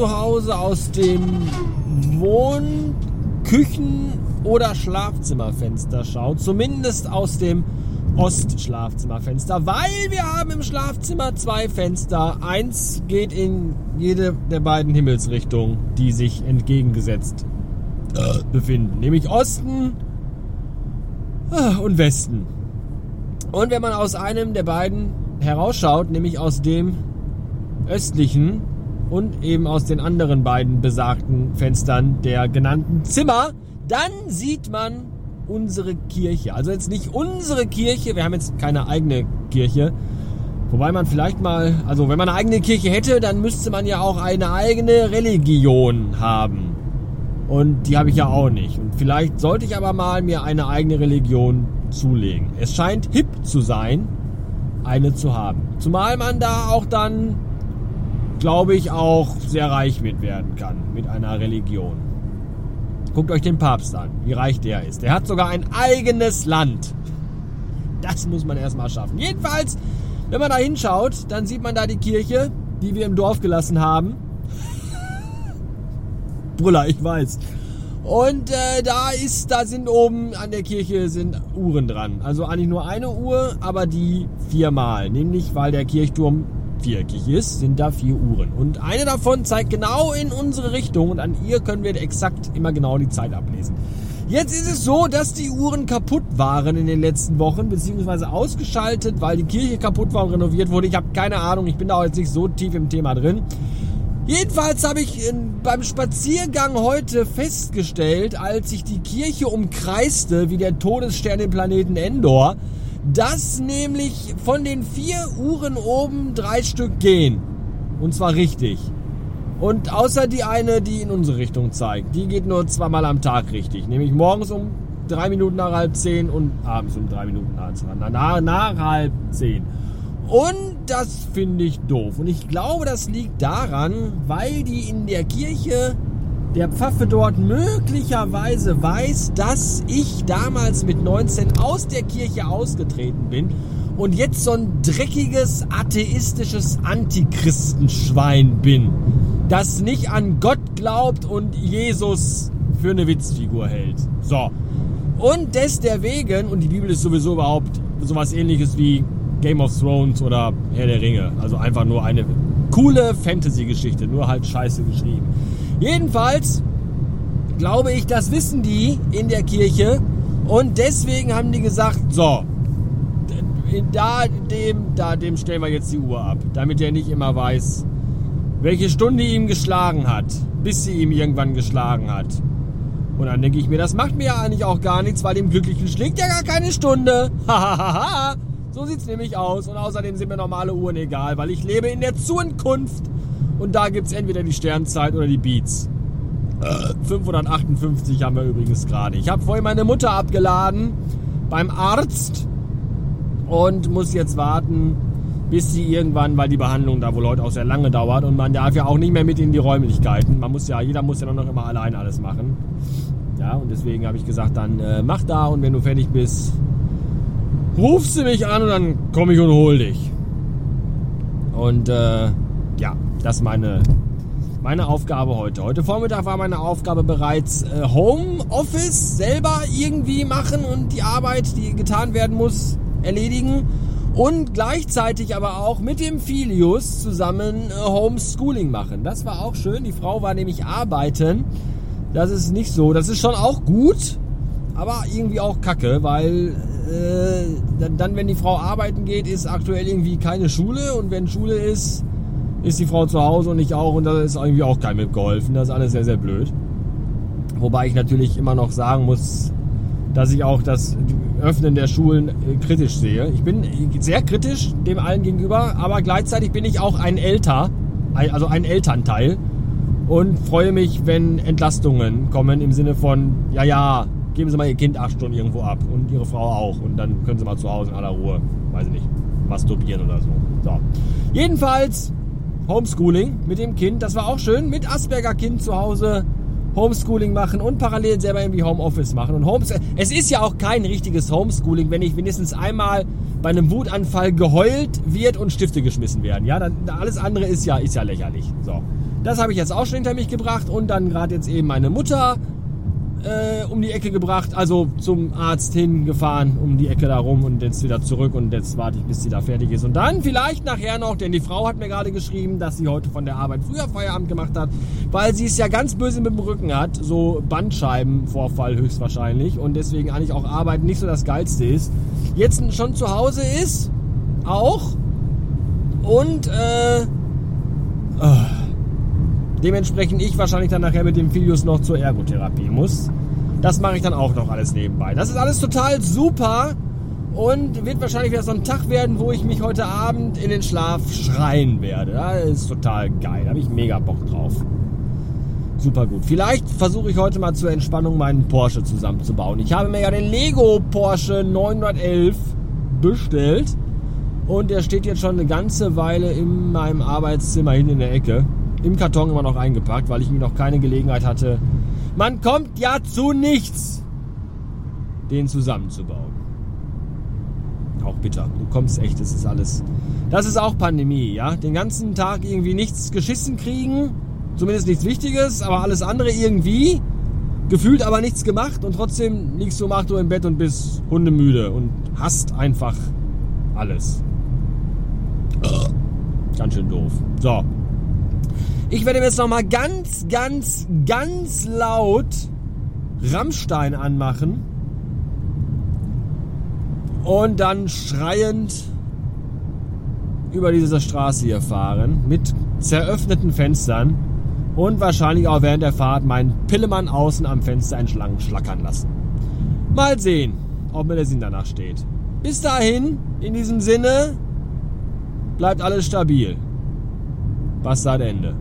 zu Hause aus dem Wohn-, Küchen- oder Schlafzimmerfenster schaut. Zumindest aus dem Ostschlafzimmerfenster, weil wir haben im Schlafzimmer zwei Fenster. Eins geht in jede der beiden Himmelsrichtungen, die sich entgegengesetzt äh, befinden, nämlich Osten äh, und Westen. Und wenn man aus einem der beiden herausschaut, nämlich aus dem östlichen und eben aus den anderen beiden besagten Fenstern der genannten Zimmer, dann sieht man unsere Kirche. Also jetzt nicht unsere Kirche, wir haben jetzt keine eigene Kirche. Wobei man vielleicht mal, also wenn man eine eigene Kirche hätte, dann müsste man ja auch eine eigene Religion haben. Und die habe ich ja auch nicht. Und vielleicht sollte ich aber mal mir eine eigene Religion zulegen. Es scheint hip zu sein, eine zu haben. Zumal man da auch dann, glaube ich, auch sehr reich mit werden kann mit einer Religion. Guckt euch den Papst an, wie reich der ist. Der hat sogar ein eigenes Land. Das muss man erstmal schaffen. Jedenfalls, wenn man da hinschaut, dann sieht man da die Kirche, die wir im Dorf gelassen haben. Brüller, ich weiß. Und äh, da ist, da sind oben an der Kirche sind Uhren dran. Also eigentlich nur eine Uhr, aber die viermal. Nämlich, weil der Kirchturm viereckig ist, sind da vier Uhren. Und eine davon zeigt genau in unsere Richtung und an ihr können wir exakt immer genau die Zeit ablesen. Jetzt ist es so, dass die Uhren kaputt waren in den letzten Wochen, beziehungsweise ausgeschaltet, weil die Kirche kaputt war und renoviert wurde. Ich habe keine Ahnung, ich bin da jetzt nicht so tief im Thema drin. Jedenfalls habe ich beim Spaziergang heute festgestellt, als ich die Kirche umkreiste, wie der Todesstern den Planeten Endor, dass nämlich von den vier Uhren oben drei Stück gehen. Und zwar richtig. Und außer die eine, die in unsere Richtung zeigt, die geht nur zweimal am Tag richtig. Nämlich morgens um drei Minuten nach halb zehn und abends um drei Minuten nach, nach, nach halb zehn. Und das finde ich doof. Und ich glaube, das liegt daran, weil die in der Kirche der Pfaffe dort möglicherweise weiß, dass ich damals mit 19 aus der Kirche ausgetreten bin und jetzt so ein dreckiges, atheistisches Antichristenschwein bin, das nicht an Gott glaubt und Jesus für eine Witzfigur hält. So. Und deswegen, und die Bibel ist sowieso überhaupt sowas ähnliches wie Game of Thrones oder Herr der Ringe. Also einfach nur eine coole Fantasy-Geschichte, nur halt scheiße geschrieben. Jedenfalls glaube ich, das wissen die in der Kirche und deswegen haben die gesagt, so, da dem, da dem stellen wir jetzt die Uhr ab, damit er nicht immer weiß, welche Stunde ihm geschlagen hat, bis sie ihm irgendwann geschlagen hat. Und dann denke ich mir, das macht mir ja eigentlich auch gar nichts, weil dem Glücklichen schlägt ja gar keine Stunde. Hahaha. so sieht's nämlich aus. Und außerdem sind mir normale Uhren egal, weil ich lebe in der Zukunft und da gibt es entweder die Sternzeit oder die Beats. 558 haben wir übrigens gerade. Ich habe vorhin meine Mutter abgeladen beim Arzt und muss jetzt warten, bis sie irgendwann, weil die Behandlung da wohl heute auch sehr lange dauert und man darf ja auch nicht mehr mit in die Räumlichkeiten. Man muss ja, jeder muss ja noch immer allein alles machen. Ja, und deswegen habe ich gesagt, dann äh, mach da und wenn du fertig bist, rufst du mich an und dann komme ich und hol dich. Und äh, ja, das ist meine, meine Aufgabe heute. Heute Vormittag war meine Aufgabe bereits äh, Homeoffice selber irgendwie machen und die Arbeit, die getan werden muss, erledigen. Und gleichzeitig aber auch mit dem Filius zusammen äh, Homeschooling machen. Das war auch schön. Die Frau war nämlich arbeiten. Das ist nicht so. Das ist schon auch gut, aber irgendwie auch kacke, weil äh, dann, wenn die Frau arbeiten geht, ist aktuell irgendwie keine Schule. Und wenn Schule ist, ist die Frau zu Hause und ich auch und da ist irgendwie auch keinem geholfen. Das ist alles sehr, sehr blöd. Wobei ich natürlich immer noch sagen muss, dass ich auch das Öffnen der Schulen äh, kritisch sehe. Ich bin sehr kritisch dem allen gegenüber, aber gleichzeitig bin ich auch ein Älter, also ein Elternteil und freue mich, wenn Entlastungen kommen im Sinne von, ja, ja, geben Sie mal Ihr Kind acht Stunden irgendwo ab und Ihre Frau auch und dann können Sie mal zu Hause in aller Ruhe, weiß ich nicht, masturbieren oder so. So. Jedenfalls Homeschooling mit dem Kind. Das war auch schön. Mit Asperger-Kind zu Hause Homeschooling machen und parallel selber irgendwie Homeoffice machen. Und Homes es ist ja auch kein richtiges Homeschooling, wenn nicht mindestens einmal bei einem Wutanfall geheult wird und Stifte geschmissen werden. Ja, dann alles andere ist ja, ist ja lächerlich. So. Das habe ich jetzt auch schon hinter mich gebracht und dann gerade jetzt eben meine Mutter äh, um die Ecke gebracht, also zum Arzt hingefahren, um die Ecke da rum und jetzt wieder zurück und jetzt warte ich, bis sie da fertig ist. Und dann vielleicht nachher noch, denn die Frau hat mir gerade geschrieben, dass sie heute von der Arbeit früher Feierabend gemacht hat, weil sie es ja ganz böse mit dem Rücken hat, so Bandscheibenvorfall höchstwahrscheinlich und deswegen eigentlich auch Arbeit nicht so das Geilste ist. Jetzt schon zu Hause ist, auch und äh, oh, dementsprechend ich wahrscheinlich dann nachher mit dem Filius noch zur Ergotherapie muss. Das mache ich dann auch noch alles nebenbei. Das ist alles total super und wird wahrscheinlich wieder so ein Tag werden, wo ich mich heute Abend in den Schlaf schreien werde. Das ist total geil. Da habe ich mega Bock drauf. Super gut. Vielleicht versuche ich heute mal zur Entspannung meinen Porsche zusammenzubauen. Ich habe mir ja den Lego Porsche 911 bestellt und der steht jetzt schon eine ganze Weile in meinem Arbeitszimmer hin in der Ecke im Karton immer noch eingepackt, weil ich mir noch keine Gelegenheit hatte. Man kommt ja zu nichts, den zusammenzubauen. Auch bitter. Du kommst echt, das ist alles. Das ist auch Pandemie, ja? Den ganzen Tag irgendwie nichts geschissen kriegen, zumindest nichts Wichtiges, aber alles andere irgendwie. Gefühlt aber nichts gemacht und trotzdem liegst du um 8 Uhr im Bett und bist hundemüde und hast einfach alles. Ganz schön doof. So, ich werde mir jetzt nochmal ganz, ganz, ganz laut Rammstein anmachen und dann schreiend über diese Straße hier fahren mit zeröffneten Fenstern und wahrscheinlich auch während der Fahrt meinen Pillemann außen am Fenster entschlang schlackern lassen. Mal sehen, ob mir der Sinn danach steht. Bis dahin, in diesem Sinne, bleibt alles stabil. Bastard Ende.